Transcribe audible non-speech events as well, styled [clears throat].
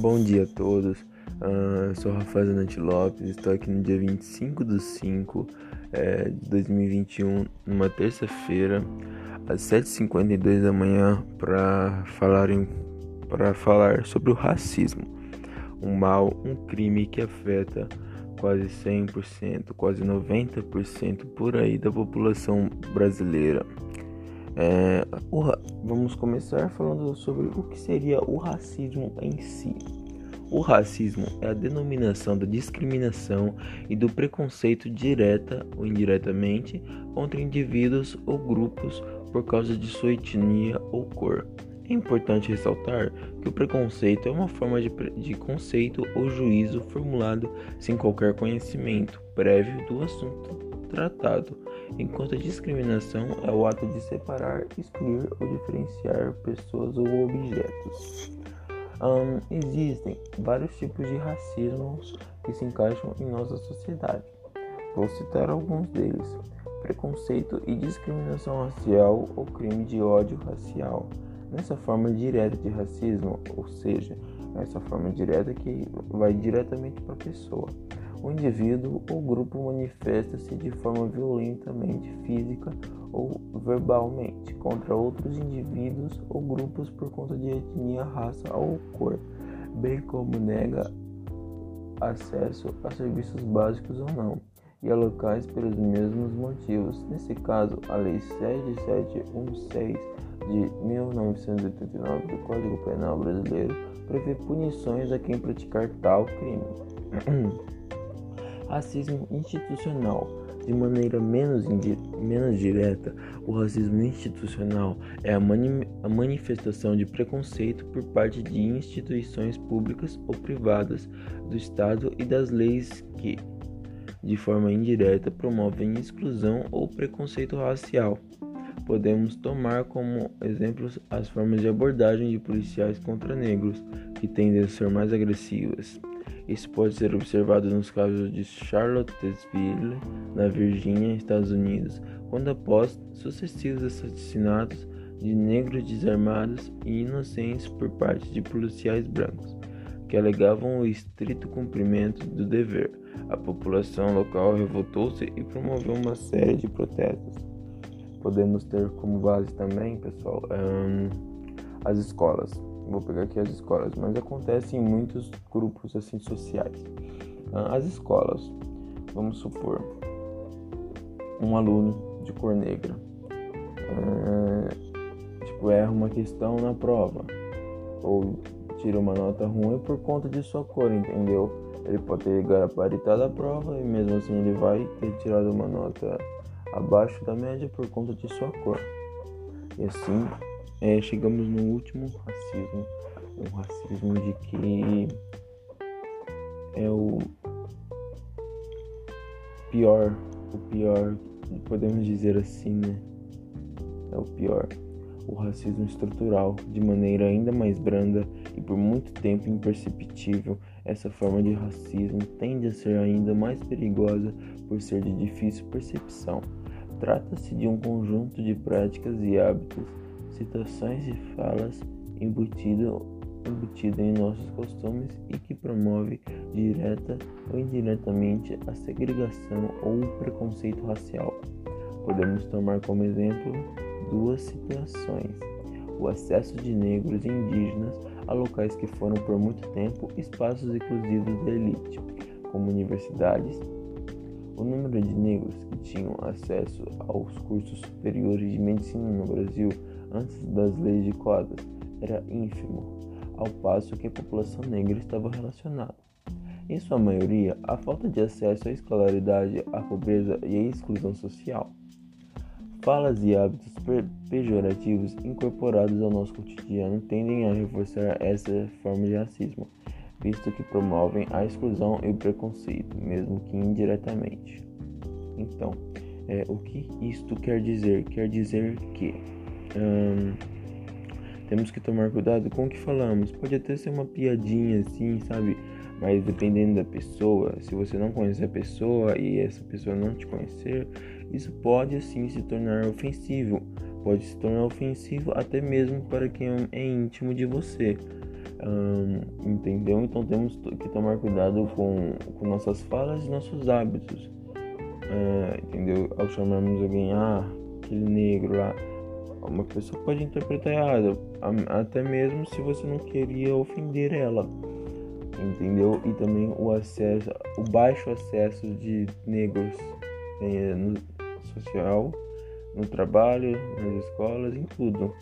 Bom dia a todos, uh, sou Rafael Zanatti Lopes, estou aqui no dia 25 de 5 é, de 2021, numa terça-feira, às 7h52 da manhã, para falar, falar sobre o racismo, um mal, um crime que afeta quase 100%, quase 90% por aí da população brasileira. É, vamos começar falando sobre o que seria o racismo em si. O racismo é a denominação da discriminação e do preconceito direta ou indiretamente contra indivíduos ou grupos por causa de sua etnia ou cor. É importante ressaltar que o preconceito é uma forma de, de conceito ou juízo formulado sem qualquer conhecimento prévio do assunto tratado enquanto a discriminação é o ato de separar, excluir ou diferenciar pessoas ou objetos. Um, existem vários tipos de racismo que se encaixam em nossa sociedade. Vou citar alguns deles: preconceito e discriminação racial ou crime de ódio racial. Nessa forma direta de racismo, ou seja, essa forma direta que vai diretamente para a pessoa o indivíduo ou grupo manifesta-se de forma violentamente física ou verbalmente contra outros indivíduos ou grupos por conta de etnia, raça ou cor, bem como nega acesso a serviços básicos ou não, e a locais pelos mesmos motivos. Nesse caso, a Lei 7716 de 1989 do Código Penal Brasileiro prevê punições a quem praticar tal crime. [clears throat] Racismo institucional. De maneira menos, menos direta, o racismo institucional é a, mani a manifestação de preconceito por parte de instituições públicas ou privadas do Estado e das leis que, de forma indireta, promovem exclusão ou preconceito racial. Podemos tomar como exemplos as formas de abordagem de policiais contra negros, que tendem a ser mais agressivas. Isso pode ser observado nos casos de Charlottesville, na Virgínia, Estados Unidos, quando após sucessivos assassinatos de negros desarmados e inocentes por parte de policiais brancos, que alegavam o estrito cumprimento do dever, a população local revoltou-se e promoveu uma série de protestos. Podemos ter como base também, pessoal, um, as escolas vou pegar aqui as escolas, mas acontece em muitos grupos assim sociais. Ah, as escolas, vamos supor, um aluno de cor negra, é, tipo erra uma questão na prova ou tira uma nota ruim por conta de sua cor, entendeu? Ele pode ter gabaritado a prova e mesmo assim ele vai ter tirado uma nota abaixo da média por conta de sua cor. E assim é, chegamos no último racismo, o racismo de que é o pior, o pior, podemos dizer assim, né? É o pior, o racismo estrutural, de maneira ainda mais branda e por muito tempo imperceptível. Essa forma de racismo tende a ser ainda mais perigosa por ser de difícil percepção. Trata-se de um conjunto de práticas e hábitos situações e falas embutido, embutido em nossos costumes e que promove direta ou indiretamente a segregação ou o preconceito racial. Podemos tomar como exemplo duas situações: o acesso de negros e indígenas a locais que foram por muito tempo espaços exclusivos da elite, como universidades. O número de negros que tinham acesso aos cursos superiores de medicina no Brasil antes das leis de cotas era ínfimo, ao passo que a população negra estava relacionada. Em sua maioria, a falta de acesso à escolaridade, a pobreza e a exclusão social. Falas e hábitos pejorativos incorporados ao nosso cotidiano tendem a reforçar essa forma de racismo, visto que promovem a exclusão e o preconceito, mesmo que indiretamente. Então, é, o que isto quer dizer? Quer dizer que Hum, temos que tomar cuidado com o que falamos. Pode até ser uma piadinha assim, sabe? Mas dependendo da pessoa, se você não conhecer a pessoa e essa pessoa não te conhecer, isso pode assim se tornar ofensivo. Pode se tornar ofensivo até mesmo para quem é íntimo de você. Entendeu? Então temos que tomar cuidado com, com nossas falas e nossos hábitos, uh, entendeu? Ao chamarmos alguém, ah, aquele negro lá, uma pessoa pode interpretar errado, até mesmo se você não queria ofender ela, entendeu? E também o acesso, o baixo acesso de negros eh, no social, no trabalho, nas escolas, em tudo.